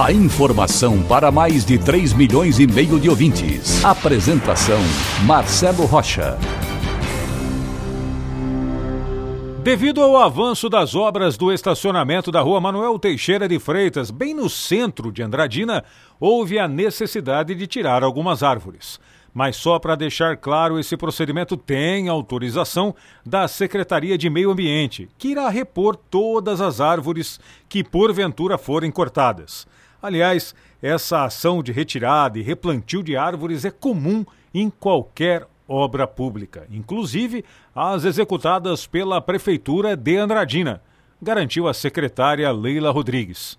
A informação para mais de 3 milhões e meio de ouvintes. Apresentação Marcelo Rocha. Devido ao avanço das obras do estacionamento da rua Manuel Teixeira de Freitas, bem no centro de Andradina, houve a necessidade de tirar algumas árvores. Mas só para deixar claro, esse procedimento tem autorização da Secretaria de Meio Ambiente, que irá repor todas as árvores que porventura forem cortadas. Aliás, essa ação de retirada e replantio de árvores é comum em qualquer obra pública, inclusive as executadas pela Prefeitura de Andradina, garantiu a secretária Leila Rodrigues.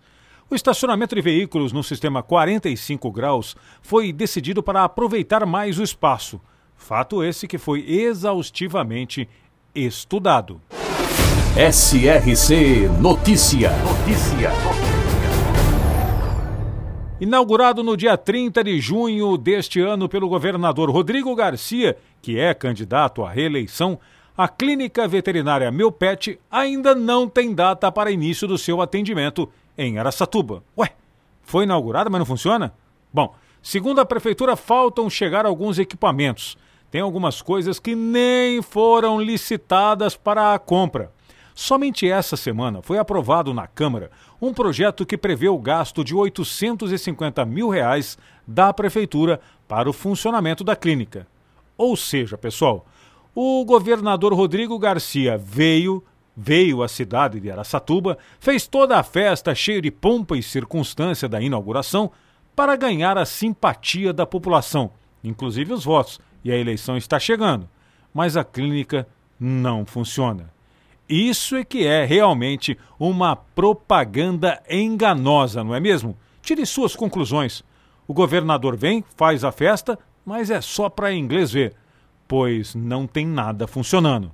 O estacionamento de veículos no sistema 45 graus foi decidido para aproveitar mais o espaço. Fato esse que foi exaustivamente estudado. SRC Notícia. Notícia. Inaugurado no dia 30 de junho deste ano pelo governador Rodrigo Garcia, que é candidato à reeleição, a Clínica Veterinária Meu Pet ainda não tem data para início do seu atendimento em Araçatuba. Ué, foi inaugurada, mas não funciona? Bom, segundo a prefeitura, faltam chegar alguns equipamentos. Tem algumas coisas que nem foram licitadas para a compra. Somente essa semana foi aprovado na Câmara um projeto que prevê o gasto de 850 mil reais da Prefeitura para o funcionamento da clínica. Ou seja, pessoal, o governador Rodrigo Garcia veio, veio à cidade de Araçatuba, fez toda a festa cheia de pompa e circunstância da inauguração para ganhar a simpatia da população, inclusive os votos, e a eleição está chegando. Mas a clínica não funciona. Isso é que é realmente uma propaganda enganosa, não é mesmo? Tire suas conclusões. O governador vem, faz a festa, mas é só para inglês ver, pois não tem nada funcionando.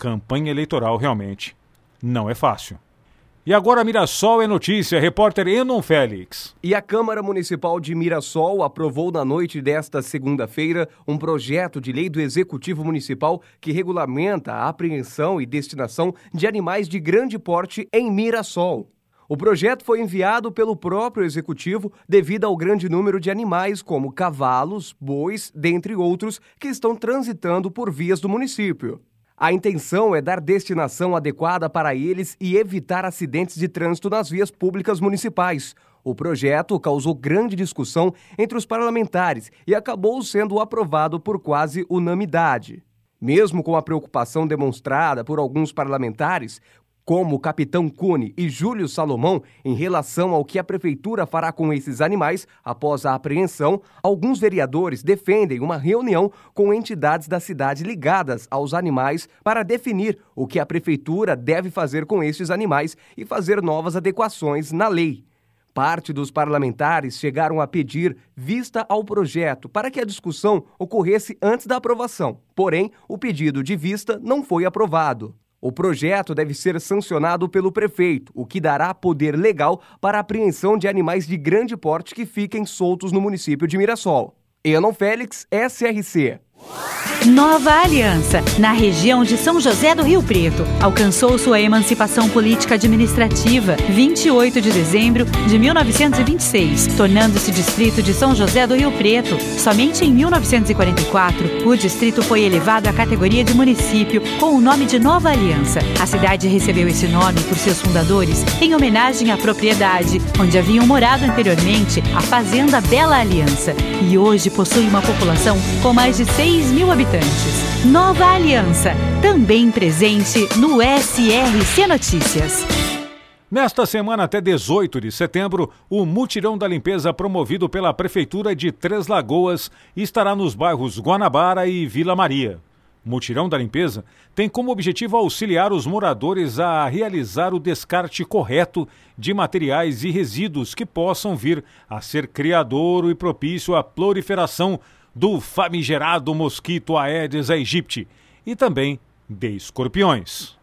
Campanha eleitoral realmente não é fácil. E agora Mirassol é notícia, repórter Enon Félix. E a Câmara Municipal de Mirassol aprovou na noite desta segunda-feira um projeto de lei do Executivo Municipal que regulamenta a apreensão e destinação de animais de grande porte em Mirassol. O projeto foi enviado pelo próprio executivo devido ao grande número de animais, como cavalos, bois, dentre outros, que estão transitando por vias do município. A intenção é dar destinação adequada para eles e evitar acidentes de trânsito nas vias públicas municipais. O projeto causou grande discussão entre os parlamentares e acabou sendo aprovado por quase unanimidade. Mesmo com a preocupação demonstrada por alguns parlamentares, como o capitão Cune e Júlio Salomão em relação ao que a prefeitura fará com esses animais após a apreensão, alguns vereadores defendem uma reunião com entidades da cidade ligadas aos animais para definir o que a prefeitura deve fazer com esses animais e fazer novas adequações na lei. Parte dos parlamentares chegaram a pedir vista ao projeto para que a discussão ocorresse antes da aprovação. Porém, o pedido de vista não foi aprovado. O projeto deve ser sancionado pelo prefeito, o que dará poder legal para a apreensão de animais de grande porte que fiquem soltos no município de Mirassol. Enon Félix, SRC. Nova Aliança, na região de São José do Rio Preto, alcançou sua emancipação política administrativa 28 de dezembro de 1926, tornando-se distrito de São José do Rio Preto. Somente em 1944, o distrito foi elevado à categoria de município com o nome de Nova Aliança. A cidade recebeu esse nome por seus fundadores em homenagem à propriedade onde haviam morado anteriormente a Fazenda Bela Aliança e hoje possui uma população com mais de 6 mil habitantes Nova Aliança, também presente no SRC Notícias. Nesta semana até 18 de setembro, o mutirão da limpeza promovido pela Prefeitura de Três Lagoas estará nos bairros Guanabara e Vila Maria. Mutirão da Limpeza tem como objetivo auxiliar os moradores a realizar o descarte correto de materiais e resíduos que possam vir a ser criadouro e propício à proliferação do famigerado mosquito Aedes aegypti e também de escorpiões.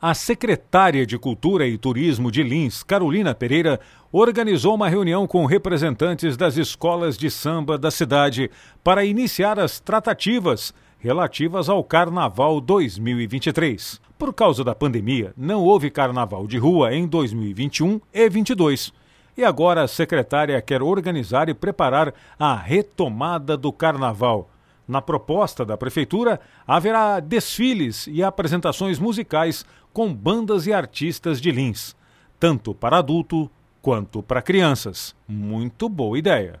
A secretária de Cultura e Turismo de Lins, Carolina Pereira, organizou uma reunião com representantes das escolas de samba da cidade para iniciar as tratativas relativas ao Carnaval 2023. Por causa da pandemia, não houve carnaval de rua em 2021 e 2022. E agora a secretária quer organizar e preparar a retomada do carnaval. Na proposta da prefeitura, haverá desfiles e apresentações musicais com bandas e artistas de Lins, tanto para adulto quanto para crianças. Muito boa ideia.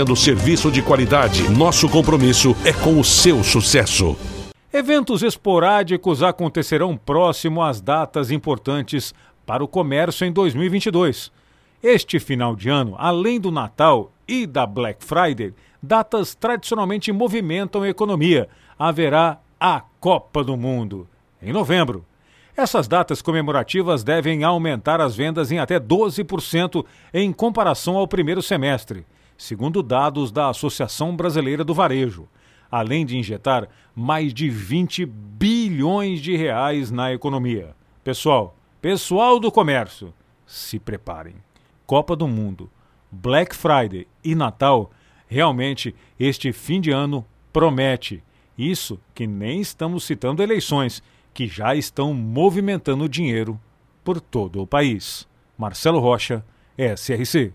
oferecendo serviço de qualidade. Nosso compromisso é com o seu sucesso. Eventos esporádicos acontecerão próximo às datas importantes para o comércio em 2022. Este final de ano, além do Natal e da Black Friday, datas tradicionalmente movimentam a economia. Haverá a Copa do Mundo, em novembro. Essas datas comemorativas devem aumentar as vendas em até 12% em comparação ao primeiro semestre segundo dados da Associação Brasileira do Varejo, além de injetar mais de 20 bilhões de reais na economia. Pessoal, pessoal do comércio, se preparem. Copa do Mundo, Black Friday e Natal, realmente este fim de ano promete. Isso que nem estamos citando eleições, que já estão movimentando dinheiro por todo o país. Marcelo Rocha, SRC.